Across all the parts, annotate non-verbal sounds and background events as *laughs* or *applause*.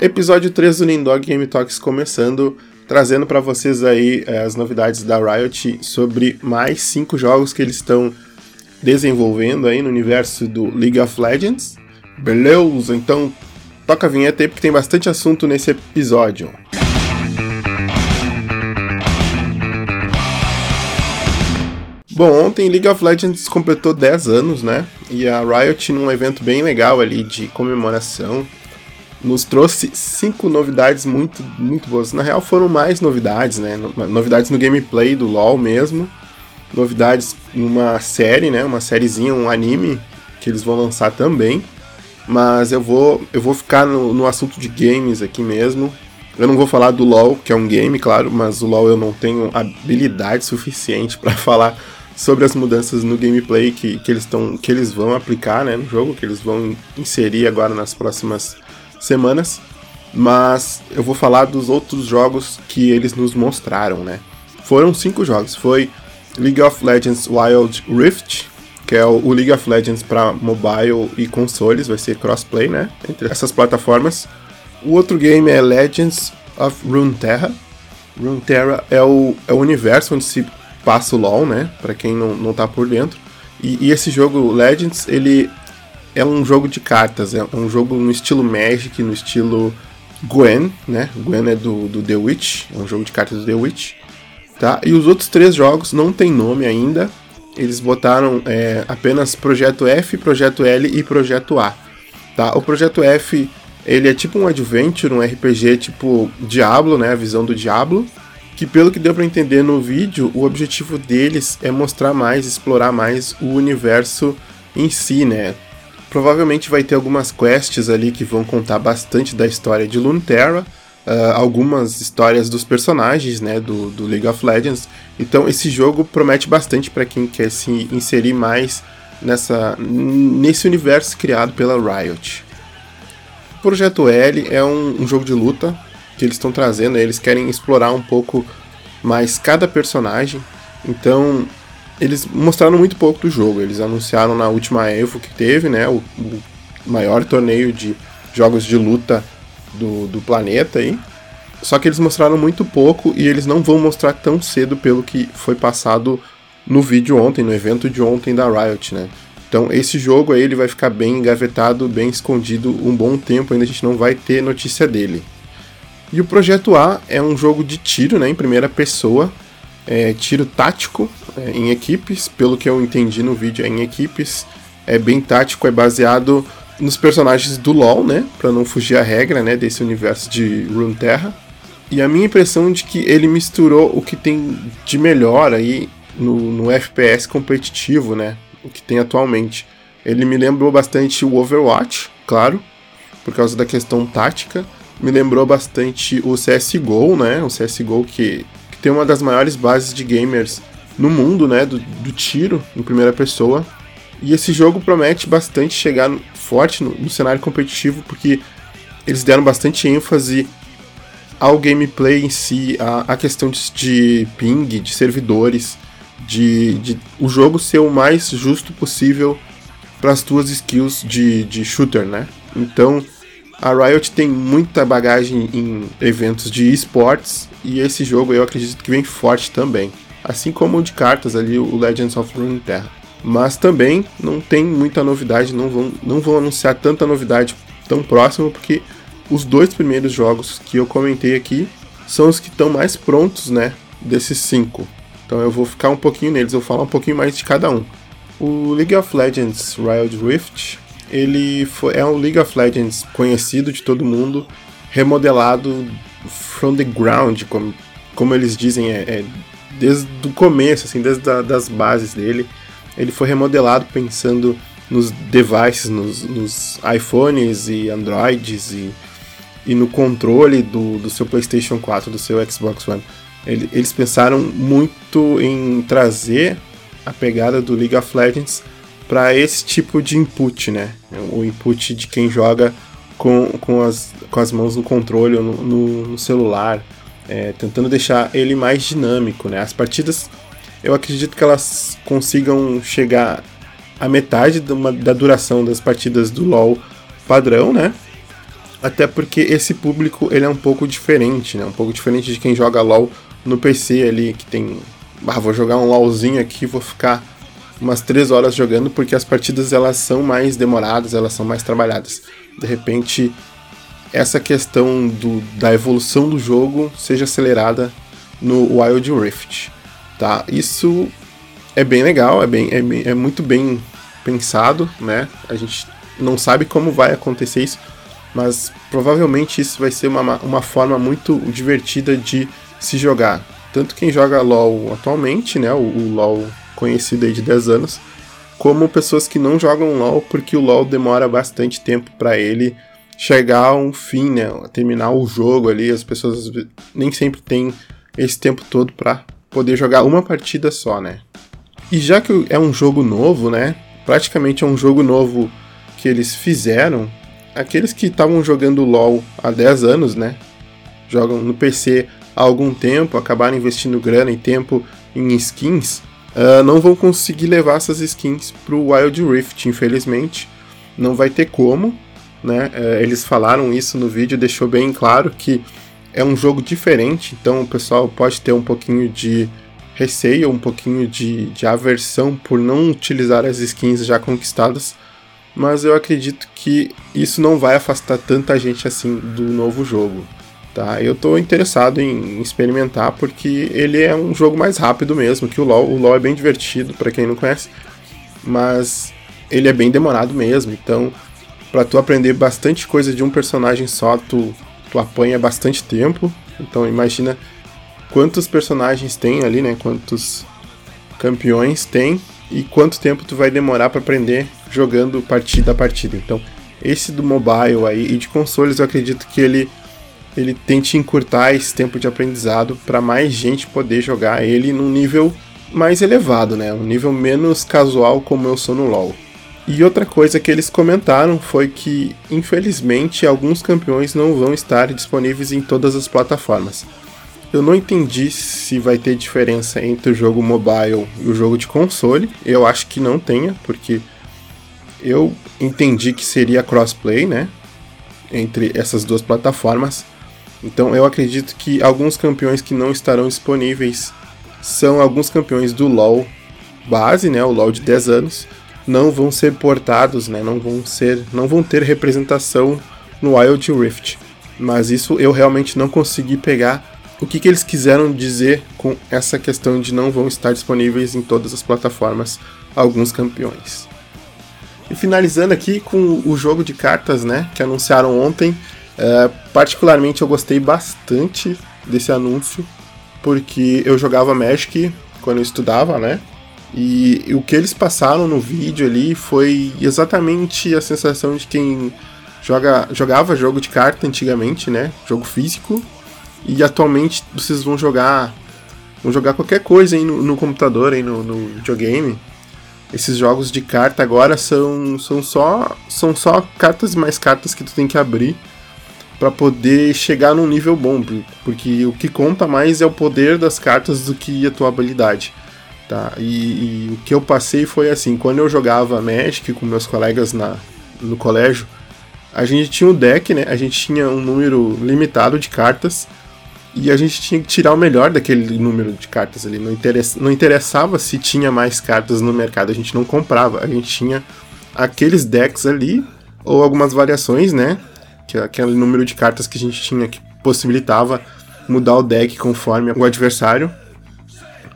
Episódio 3 do Nindog Game Talks começando, trazendo para vocês aí é, as novidades da Riot sobre mais cinco jogos que eles estão desenvolvendo aí no universo do League of Legends. Beleza? Então toca a vinheta aí porque tem bastante assunto nesse episódio. Bom, ontem League of Legends completou 10 anos, né? E a Riot, num evento bem legal ali de comemoração, nos trouxe cinco novidades muito, muito boas. Na real, foram mais novidades, né? Novidades no gameplay do LoL mesmo, novidades numa série, né? Uma sériezinha, um anime que eles vão lançar também. Mas eu vou, eu vou ficar no, no assunto de games aqui mesmo. Eu não vou falar do LoL, que é um game, claro, mas o LoL eu não tenho habilidade suficiente para *laughs* falar sobre as mudanças no gameplay que, que, eles, tão, que eles vão aplicar né, no jogo, que eles vão inserir agora nas próximas semanas. Mas eu vou falar dos outros jogos que eles nos mostraram, né? Foram cinco jogos. Foi League of Legends Wild Rift, que é o League of Legends para mobile e consoles, vai ser crossplay, né? Entre essas plataformas. O outro game é Legends of Runeterra. Runeterra é o, é o universo onde se passa o LoL, né? Para quem não, não tá por dentro. E, e, esse jogo Legends, ele é um jogo de cartas, é um jogo no estilo Magic, no estilo Gwen, né? Gwen é do, do The Witch, é um jogo de cartas do The Witch. Tá? E os outros três jogos não tem nome ainda. Eles botaram é, apenas Projeto F, Projeto L e Projeto A. Tá? O Projeto F ele é tipo um adventure, um RPG tipo Diablo, né? A visão do Diablo que pelo que deu para entender no vídeo, o objetivo deles é mostrar mais, explorar mais o universo em si, né? Provavelmente vai ter algumas quests ali que vão contar bastante da história de Lunterra, uh, algumas histórias dos personagens, né, do, do League of Legends. Então esse jogo promete bastante para quem quer se inserir mais nessa nesse universo criado pela Riot. Projeto L é um, um jogo de luta que eles estão trazendo. Eles querem explorar um pouco mais cada personagem. Então, eles mostraram muito pouco do jogo. Eles anunciaram na última Evo que teve, né? O, o maior torneio de jogos de luta do, do planeta aí. Só que eles mostraram muito pouco e eles não vão mostrar tão cedo pelo que foi passado no vídeo ontem, no evento de ontem da Riot, né? Então esse jogo aí ele vai ficar bem engavetado, bem escondido um bom tempo, ainda a gente não vai ter notícia dele. E o Projeto A é um jogo de tiro, né, em primeira pessoa, é, tiro tático é, em equipes, pelo que eu entendi no vídeo, é em equipes, é bem tático, é baseado nos personagens do LoL, né, para não fugir a regra, né, desse universo de Runeterra. E a minha impressão é de que ele misturou o que tem de melhor aí no, no FPS competitivo, né, o que tem atualmente. Ele me lembrou bastante o Overwatch, claro, por causa da questão tática, me lembrou bastante o CSGO, né? O CSGO que, que tem uma das maiores bases de gamers no mundo, né? Do, do tiro em primeira pessoa. E esse jogo promete bastante chegar forte no, no cenário competitivo, porque eles deram bastante ênfase ao gameplay em si, a, a questão de, de, ping, de servidores, de, de, o jogo ser o mais justo possível para as tuas skills de, de shooter, né? Então a Riot tem muita bagagem em eventos de esportes e esse jogo eu acredito que vem forte também. Assim como o de cartas ali, o Legends of Runeterra. Mas também não tem muita novidade, não vão, não vão anunciar tanta novidade tão próximo, porque os dois primeiros jogos que eu comentei aqui são os que estão mais prontos, né, desses cinco. Então eu vou ficar um pouquinho neles, eu vou falar um pouquinho mais de cada um. O League of Legends Wild Rift ele foi, é um League of Legends conhecido de todo mundo, remodelado from the ground, como, como eles dizem, é, é desde o começo, assim, desde a, das bases dele. Ele foi remodelado pensando nos devices, nos, nos iPhones e Androids e, e no controle do, do seu PlayStation 4, do seu Xbox One. Ele, eles pensaram muito em trazer a pegada do League of Legends para esse tipo de input, né? O input de quem joga com, com, as, com as mãos no controle ou no, no, no celular, é, tentando deixar ele mais dinâmico, né? As partidas, eu acredito que elas consigam chegar à metade uma, da duração das partidas do LoL padrão, né? Até porque esse público ele é um pouco diferente, né? Um pouco diferente de quem joga LoL no PC ali, que tem. Ah, vou jogar um LoLzinho aqui, vou ficar umas 3 horas jogando, porque as partidas elas são mais demoradas, elas são mais trabalhadas. De repente, essa questão do, da evolução do jogo seja acelerada no Wild Rift, tá? Isso é bem legal, é, bem, é, é muito bem pensado, né? A gente não sabe como vai acontecer isso, mas provavelmente isso vai ser uma, uma forma muito divertida de se jogar. Tanto quem joga LoL atualmente, né, o, o LoL conhecido aí de 10 anos, como pessoas que não jogam LoL porque o LoL demora bastante tempo para ele chegar a um fim, né, terminar o jogo ali, as pessoas nem sempre têm esse tempo todo para poder jogar uma partida só, né? E já que é um jogo novo, né, praticamente é um jogo novo que eles fizeram, aqueles que estavam jogando LoL há 10 anos, né? Jogam no PC há algum tempo, acabaram investindo grana e tempo em skins, uh, não vão conseguir levar essas skins pro Wild Rift, infelizmente. Não vai ter como, né? Uh, eles falaram isso no vídeo, deixou bem claro que é um jogo diferente, então o pessoal pode ter um pouquinho de receio, um pouquinho de, de aversão por não utilizar as skins já conquistadas mas eu acredito que isso não vai afastar tanta gente assim do novo jogo. Tá? Eu estou interessado em experimentar porque ele é um jogo mais rápido mesmo que o LoL. O LoL é bem divertido para quem não conhece, mas ele é bem demorado mesmo. Então, para tu aprender bastante coisa de um personagem só, tu, tu apanha bastante tempo. Então, imagina quantos personagens tem ali, né? Quantos campeões tem e quanto tempo tu vai demorar para aprender jogando partida a partida. Então, esse do mobile aí e de consoles, eu acredito que ele ele tente encurtar esse tempo de aprendizado para mais gente poder jogar ele num nível mais elevado, né? Um nível menos casual como eu sou no LoL. E outra coisa que eles comentaram foi que, infelizmente, alguns campeões não vão estar disponíveis em todas as plataformas. Eu não entendi se vai ter diferença entre o jogo mobile e o jogo de console. Eu acho que não tenha, porque eu entendi que seria crossplay, né? Entre essas duas plataformas. Então eu acredito que alguns campeões que não estarão disponíveis são alguns campeões do LoL base, né? O LoL de 10 anos. Não vão ser portados, né? Não vão ser. não vão ter representação no Wild Rift. Mas isso eu realmente não consegui pegar o que, que eles quiseram dizer com essa questão de não vão estar disponíveis em todas as plataformas alguns campeões. E finalizando aqui com o jogo de cartas, né, que anunciaram ontem. É, particularmente eu gostei bastante desse anúncio, porque eu jogava Magic quando eu estudava, né? E, e o que eles passaram no vídeo ali foi exatamente a sensação de quem joga, jogava jogo de carta antigamente, né? Jogo físico. E atualmente vocês vão jogar vão jogar qualquer coisa aí no, no computador, aí no, no videogame esses jogos de carta agora são, são só são só cartas e mais cartas que tu tem que abrir para poder chegar num nível bom, porque o que conta mais é o poder das cartas do que a tua habilidade, tá? E, e o que eu passei foi assim, quando eu jogava Magic com meus colegas na, no colégio, a gente tinha um deck, né? A gente tinha um número limitado de cartas e a gente tinha que tirar o melhor daquele número de cartas ali. Não, interessa, não interessava se tinha mais cartas no mercado, a gente não comprava. A gente tinha aqueles decks ali, ou algumas variações, né? Que é aquele número de cartas que a gente tinha que possibilitava mudar o deck conforme o adversário.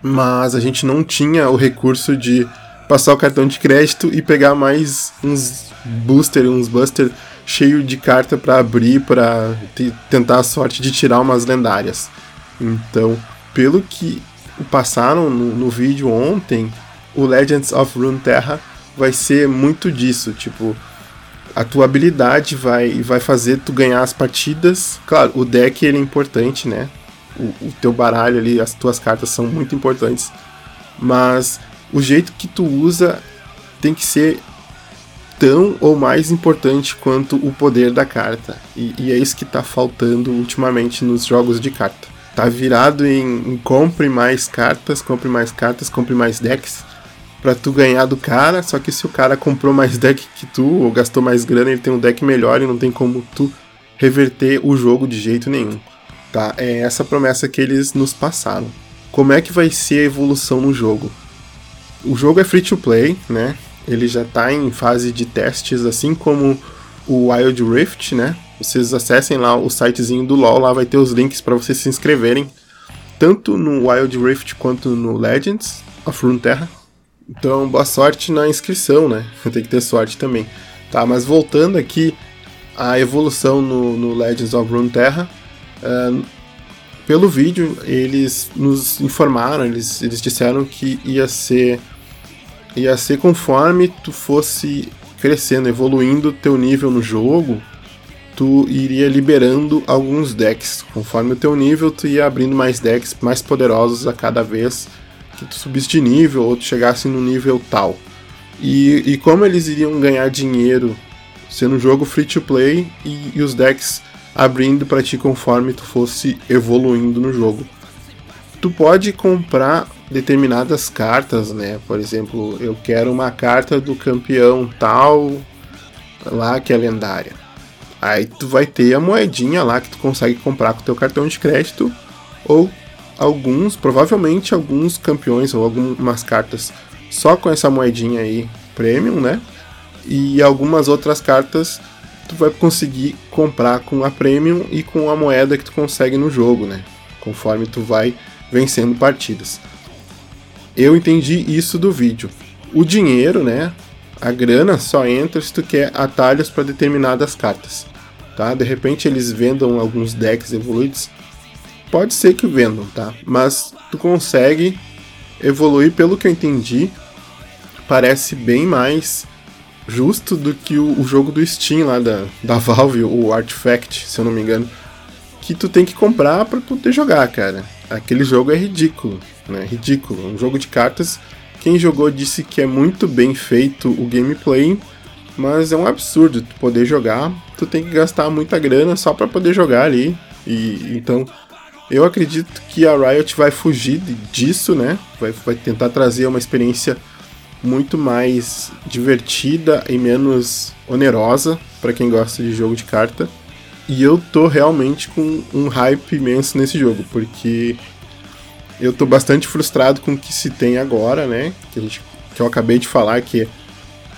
Mas a gente não tinha o recurso de passar o cartão de crédito e pegar mais uns booster, uns buster cheio de carta para abrir para tentar a sorte de tirar umas lendárias. Então, pelo que passaram no, no vídeo ontem, o Legends of Runeterra vai ser muito disso, tipo, a tua habilidade vai, vai fazer tu ganhar as partidas. Claro, o deck ele é importante, né? O, o, teu baralho ali, as tuas cartas são muito importantes. Mas o jeito que tu usa tem que ser tão ou mais importante quanto o poder da carta. E, e é isso que está faltando ultimamente nos jogos de carta. Tá virado em, em compre mais cartas, compre mais cartas, compre mais decks para tu ganhar do cara, só que se o cara comprou mais deck que tu, ou gastou mais grana, ele tem um deck melhor e não tem como tu reverter o jogo de jeito nenhum, tá? É essa promessa que eles nos passaram. Como é que vai ser a evolução no jogo? O jogo é free to play, né? Ele já está em fase de testes, assim como o Wild Rift, né? Vocês acessem lá o sitezinho do LoL, lá vai ter os links para vocês se inscreverem, tanto no Wild Rift quanto no Legends of Runeterra. Então, boa sorte na inscrição, né? *laughs* Tem que ter sorte também. Tá, mas voltando aqui à evolução no, no Legends of Runeterra, pelo vídeo eles nos informaram, eles, eles disseram que ia ser ia ser conforme tu fosse crescendo, evoluindo teu nível no jogo, tu iria liberando alguns decks. Conforme o teu nível, tu ia abrindo mais decks mais poderosos a cada vez que tu subisse de nível ou tu chegasse no nível tal. E, e como eles iriam ganhar dinheiro sendo um jogo free to play e, e os decks abrindo para ti conforme tu fosse evoluindo no jogo. Tu pode comprar determinadas cartas, né? Por exemplo, eu quero uma carta do campeão tal lá que é lendária. Aí tu vai ter a moedinha lá que tu consegue comprar com o teu cartão de crédito ou alguns, provavelmente alguns campeões ou algumas cartas só com essa moedinha aí premium, né? E algumas outras cartas tu vai conseguir comprar com a premium e com a moeda que tu consegue no jogo, né? Conforme tu vai vencendo partidas. Eu entendi isso do vídeo. O dinheiro, né? A grana só entra se tu quer atalhos para determinadas cartas. Tá? De repente eles vendam alguns decks evoluídos. Pode ser que vendam, tá? Mas tu consegue evoluir, pelo que eu entendi, parece bem mais justo do que o, o jogo do Steam lá da, da Valve, o Artifact, se eu não me engano. Que tu tem que comprar para poder jogar, cara. Aquele jogo é ridículo né? Ridículo. Um jogo de cartas. Quem jogou disse que é muito bem feito o gameplay, mas é um absurdo tu poder jogar. Tu tem que gastar muita grana só para poder jogar ali. E então eu acredito que a Riot vai fugir disso, né? Vai, vai tentar trazer uma experiência muito mais divertida e menos onerosa para quem gosta de jogo de carta. E eu tô realmente com um hype imenso nesse jogo, porque eu tô bastante frustrado com o que se tem agora, né? Que, gente, que eu acabei de falar que é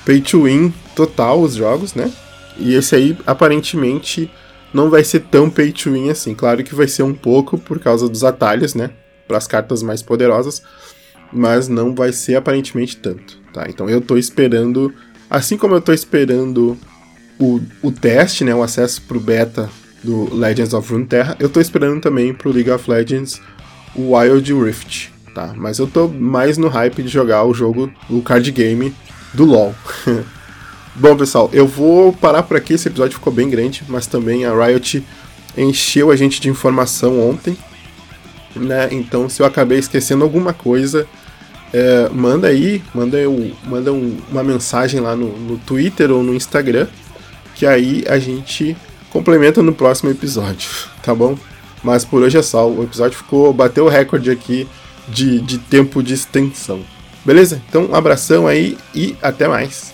pay to win total os jogos, né? E esse aí aparentemente não vai ser tão pay to win assim. Claro que vai ser um pouco por causa dos atalhos, né? Para as cartas mais poderosas, mas não vai ser aparentemente tanto, tá? Então eu tô esperando, assim como eu tô esperando o, o teste, né, o acesso pro beta do Legends of Runeterra, eu tô esperando também pro League of Legends Wild Rift, tá? Mas eu tô mais no hype de jogar o jogo, o card game do LoL. *laughs* Bom, pessoal, eu vou parar por aqui. Esse episódio ficou bem grande, mas também a Riot encheu a gente de informação ontem, né? Então, se eu acabei esquecendo alguma coisa, é, manda aí, manda, eu, manda um, uma mensagem lá no, no Twitter ou no Instagram, que aí a gente complementa no próximo episódio, *laughs* tá bom? Mas por hoje é só. O episódio ficou. bateu o recorde aqui de, de tempo de extensão. Beleza? Então, um abração aí e até mais.